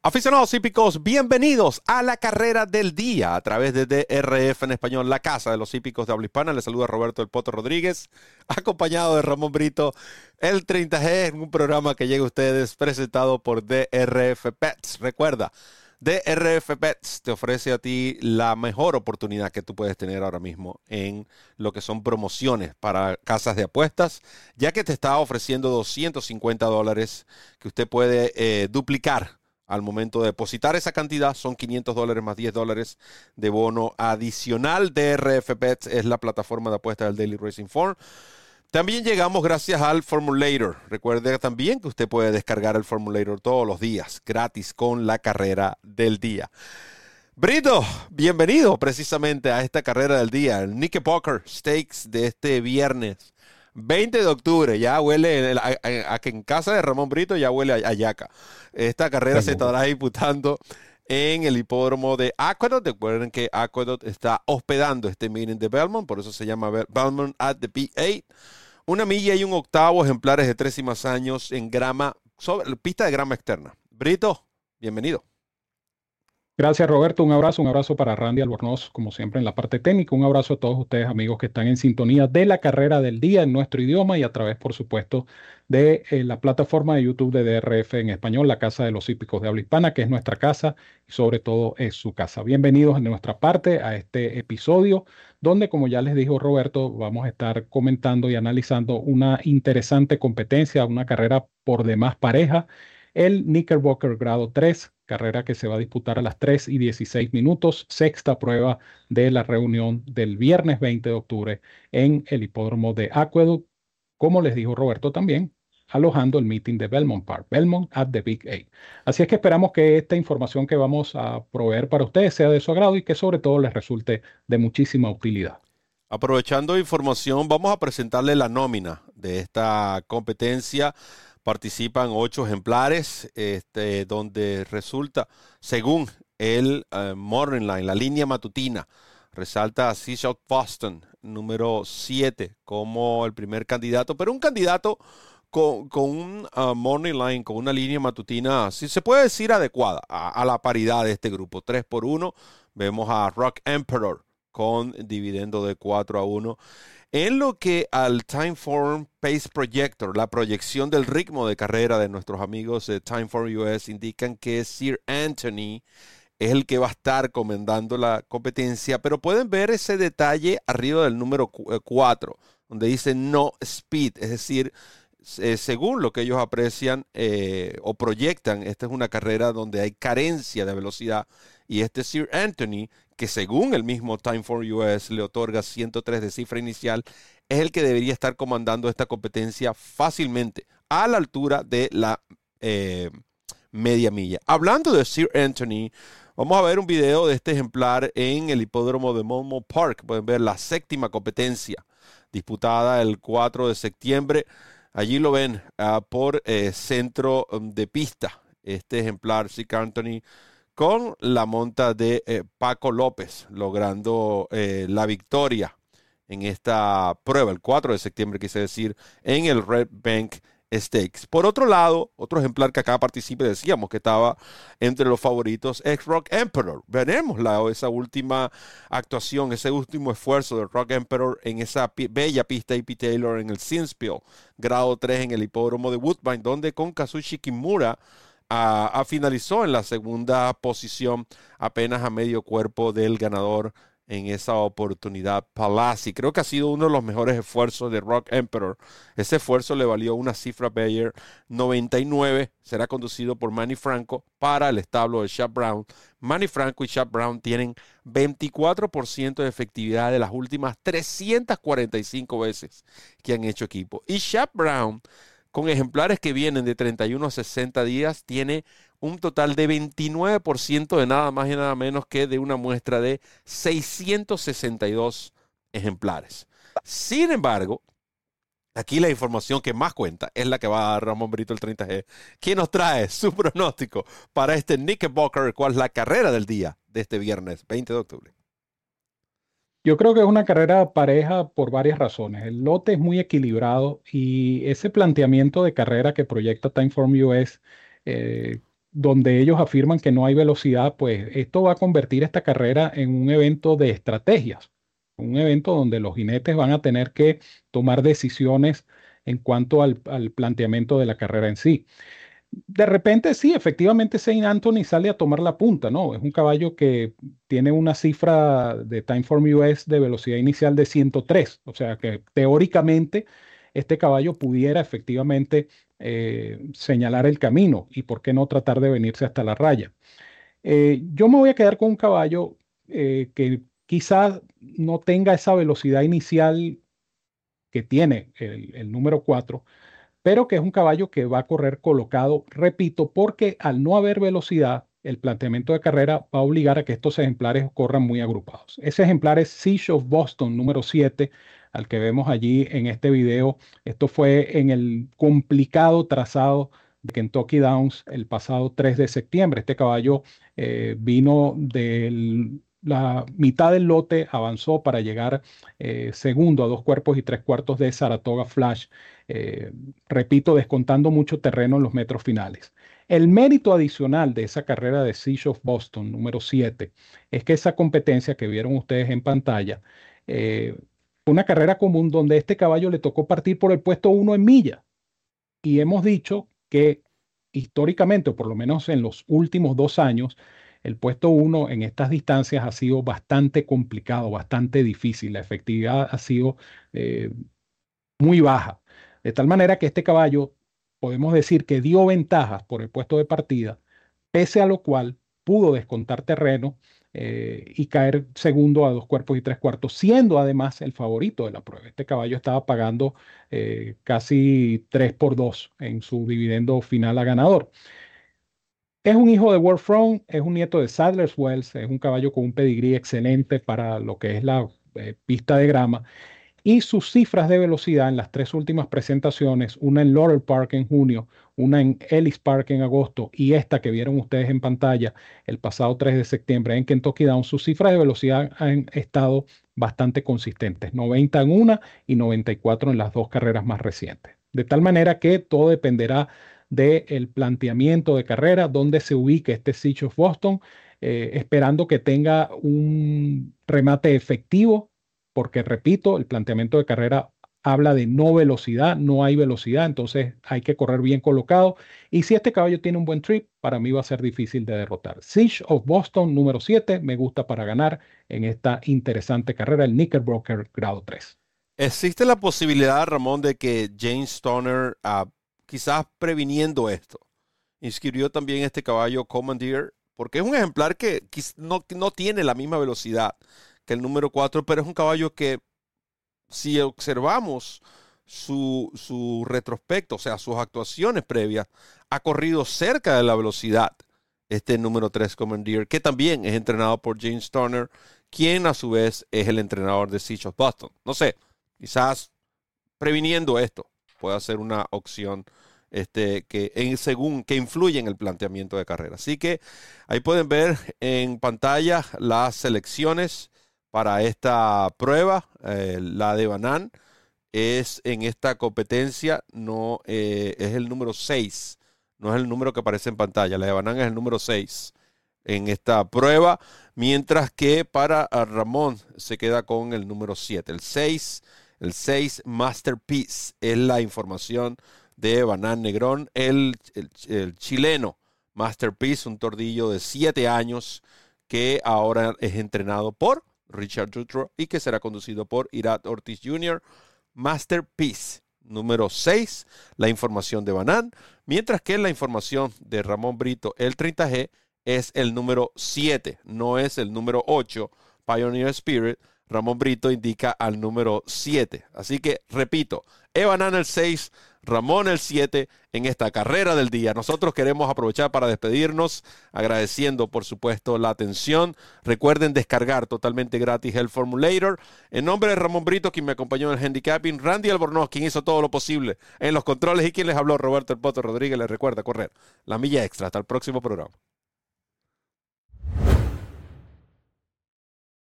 Aficionados hípicos, bienvenidos a la carrera del día a través de DRF en español, la casa de los hípicos de habla hispana. Les saluda Roberto El Poto Rodríguez, acompañado de Ramón Brito, el 30G, en un programa que llega a ustedes presentado por DRF Pets. Recuerda, DRF Pets te ofrece a ti la mejor oportunidad que tú puedes tener ahora mismo en lo que son promociones para casas de apuestas, ya que te está ofreciendo 250 dólares que usted puede eh, duplicar al momento de depositar esa cantidad. Son 500 dólares más 10 dólares de bono adicional. DRF Bets es la plataforma de apuestas del Daily Racing Form. También llegamos gracias al Formulator. Recuerde también que usted puede descargar el Formulator todos los días, gratis con la carrera del día. Brito, bienvenido precisamente a esta carrera del día, el Knickerbocker Stakes de este viernes 20 de octubre, ya huele a, que en casa de Ramón Brito ya huele a, yaca. Esta carrera se estará disputando en el hipódromo de Aqueduct. Recuerden que Aqueduct está hospedando este meeting de Belmont, por eso se llama Belmont at the P8. Una milla y un octavo ejemplares de tres y más años en grama, sobre, pista de grama externa. Brito, bienvenido. Gracias Roberto, un abrazo, un abrazo para Randy Albornoz, como siempre en la parte técnica, un abrazo a todos ustedes amigos que están en sintonía de la carrera del día en nuestro idioma y a través, por supuesto, de eh, la plataforma de YouTube de DRF en español, la Casa de los Hípicos de Habla Hispana, que es nuestra casa y sobre todo es su casa. Bienvenidos en nuestra parte a este episodio donde, como ya les dijo Roberto, vamos a estar comentando y analizando una interesante competencia, una carrera por demás pareja, el Knickerbocker grado 3 carrera que se va a disputar a las 3 y 16 minutos, sexta prueba de la reunión del viernes 20 de octubre en el hipódromo de Aqueduct, como les dijo Roberto también, alojando el meeting de Belmont Park, Belmont at the Big A. Así es que esperamos que esta información que vamos a proveer para ustedes sea de su agrado y que sobre todo les resulte de muchísima utilidad. Aprovechando información, vamos a presentarle la nómina de esta competencia participan ocho ejemplares, este, donde resulta, según el uh, Morning Line, la línea matutina, resalta a Seashell Boston, número 7, como el primer candidato, pero un candidato con, un uh, Morning Line, con una línea matutina, si se puede decir adecuada a, a, la paridad de este grupo. 3 por 1, vemos a Rock Emperor con dividendo de 4 a 1. En lo que al Timeform Pace Projector, la proyección del ritmo de carrera de nuestros amigos de Timeform US indican que Sir Anthony es el que va a estar comandando la competencia, pero pueden ver ese detalle arriba del número 4, eh, donde dice no speed, es decir, según lo que ellos aprecian eh, o proyectan, esta es una carrera donde hay carencia de velocidad y este Sir Anthony que según el mismo Time for US le otorga 103 de cifra inicial, es el que debería estar comandando esta competencia fácilmente a la altura de la eh, media milla. Hablando de Sir Anthony, vamos a ver un video de este ejemplar en el hipódromo de Monmouth Park. Pueden ver la séptima competencia disputada el 4 de septiembre. Allí lo ven ah, por eh, centro um, de pista. Este ejemplar, Sir Anthony, con la monta de eh, Paco López, logrando eh, la victoria en esta prueba, el 4 de septiembre, quise decir, en el Red Bank Stakes. Por otro lado, otro ejemplar que acá participe, decíamos que estaba entre los favoritos, es Rock Emperor. Veremos la, esa última actuación, ese último esfuerzo de Rock Emperor en esa bella pista AP Taylor en el Sinspiel, grado 3 en el hipódromo de Woodbine, donde con Kazushi Kimura a, finalizó en la segunda posición, apenas a medio cuerpo del ganador en esa oportunidad Palazzi. Creo que ha sido uno de los mejores esfuerzos de Rock Emperor. Ese esfuerzo le valió una cifra Bayer 99. Será conducido por Manny Franco para el establo de Chap Brown. Manny Franco y Chap Brown tienen 24% de efectividad de las últimas 345 veces que han hecho equipo. Y Chap Brown con ejemplares que vienen de 31 a 60 días, tiene un total de 29% de nada más y nada menos que de una muestra de 662 ejemplares. Sin embargo, aquí la información que más cuenta es la que va a dar Ramón Brito el 30G, quien nos trae su pronóstico para este Knickerbocker, cual es la carrera del día de este viernes 20 de octubre. Yo creo que es una carrera pareja por varias razones. El lote es muy equilibrado y ese planteamiento de carrera que proyecta Timeform US, eh, donde ellos afirman que no hay velocidad, pues esto va a convertir esta carrera en un evento de estrategias, un evento donde los jinetes van a tener que tomar decisiones en cuanto al, al planteamiento de la carrera en sí de repente sí, efectivamente Saint Anthony sale a tomar la punta, ¿no? Es un caballo que tiene una cifra de Timeform US de velocidad inicial de 103, o sea que teóricamente este caballo pudiera efectivamente eh, señalar el camino y por qué no tratar de venirse hasta la raya. Eh, yo me voy a quedar con un caballo eh, que quizás no tenga esa velocidad inicial que tiene el, el número 4, pero que es un caballo que va a correr colocado, repito, porque al no haber velocidad, el planteamiento de carrera va a obligar a que estos ejemplares corran muy agrupados. Ese ejemplar es Siege of Boston número 7, al que vemos allí en este video. Esto fue en el complicado trazado de Kentucky Downs el pasado 3 de septiembre. Este caballo eh, vino del la mitad del lote avanzó para llegar eh, segundo a dos cuerpos y tres cuartos de Saratoga Flash, eh, repito, descontando mucho terreno en los metros finales. El mérito adicional de esa carrera de Siege of Boston número 7 es que esa competencia que vieron ustedes en pantalla eh, fue una carrera común donde este caballo le tocó partir por el puesto 1 en milla. Y hemos dicho que históricamente, o por lo menos en los últimos dos años, el puesto 1 en estas distancias ha sido bastante complicado, bastante difícil. La efectividad ha sido eh, muy baja. De tal manera que este caballo podemos decir que dio ventajas por el puesto de partida, pese a lo cual pudo descontar terreno eh, y caer segundo a dos cuerpos y tres cuartos, siendo además el favorito de la prueba. Este caballo estaba pagando eh, casi 3 por 2 en su dividendo final a ganador. Es un hijo de Warfront, es un nieto de Sadler's Wells, es un caballo con un pedigrí excelente para lo que es la eh, pista de grama. Y sus cifras de velocidad en las tres últimas presentaciones, una en Laurel Park en junio, una en Ellis Park en agosto y esta que vieron ustedes en pantalla el pasado 3 de septiembre en Kentucky Down, sus cifras de velocidad han estado bastante consistentes, 90 en una y 94 en las dos carreras más recientes. De tal manera que todo dependerá del planteamiento de carrera, donde se ubique este Siege of Boston, eh, esperando que tenga un remate efectivo, porque repito, el planteamiento de carrera habla de no velocidad, no hay velocidad, entonces hay que correr bien colocado. Y si este caballo tiene un buen trip, para mí va a ser difícil de derrotar. Siege of Boston número 7 me gusta para ganar en esta interesante carrera, el Knickerbroker grado 3. ¿Existe la posibilidad, Ramón, de que James Stoner uh, quizás previniendo esto, inscribió también este caballo Commandeer, porque es un ejemplar que no, no tiene la misma velocidad que el número 4, pero es un caballo que si observamos su, su retrospecto, o sea, sus actuaciones previas, ha corrido cerca de la velocidad este número 3 Commandeer, que también es entrenado por James Turner, quien a su vez es el entrenador de Siege of Boston. No sé, quizás previniendo esto pueda ser una opción este, que en, según que influye en el planteamiento de carrera. Así que ahí pueden ver en pantalla las selecciones para esta prueba. Eh, la de Banan es en esta competencia, no eh, es el número 6, no es el número que aparece en pantalla. La de Banan es el número 6 en esta prueba, mientras que para Ramón se queda con el número 7. El 6, el 6 Masterpiece es la información de Banán Negrón, el, chileno Masterpiece, un tordillo de siete años que ahora es entrenado por Richard Jutro y que será conducido por Irat Ortiz Jr. Masterpiece número 6, la información de Banán, mientras que la información de Ramón Brito, el 30G, es el número 7, no es el número 8, Pioneer Spirit. Ramón Brito indica al número 7. Así que, repito, Evanan el 6, Ramón el 7 en esta carrera del día. Nosotros queremos aprovechar para despedirnos, agradeciendo por supuesto la atención. Recuerden descargar totalmente gratis el Formulator. En nombre de Ramón Brito, quien me acompañó en el handicapping, Randy Albornoz, quien hizo todo lo posible en los controles y quien les habló, Roberto El Poto Rodríguez, les recuerda correr la milla extra. Hasta el próximo programa.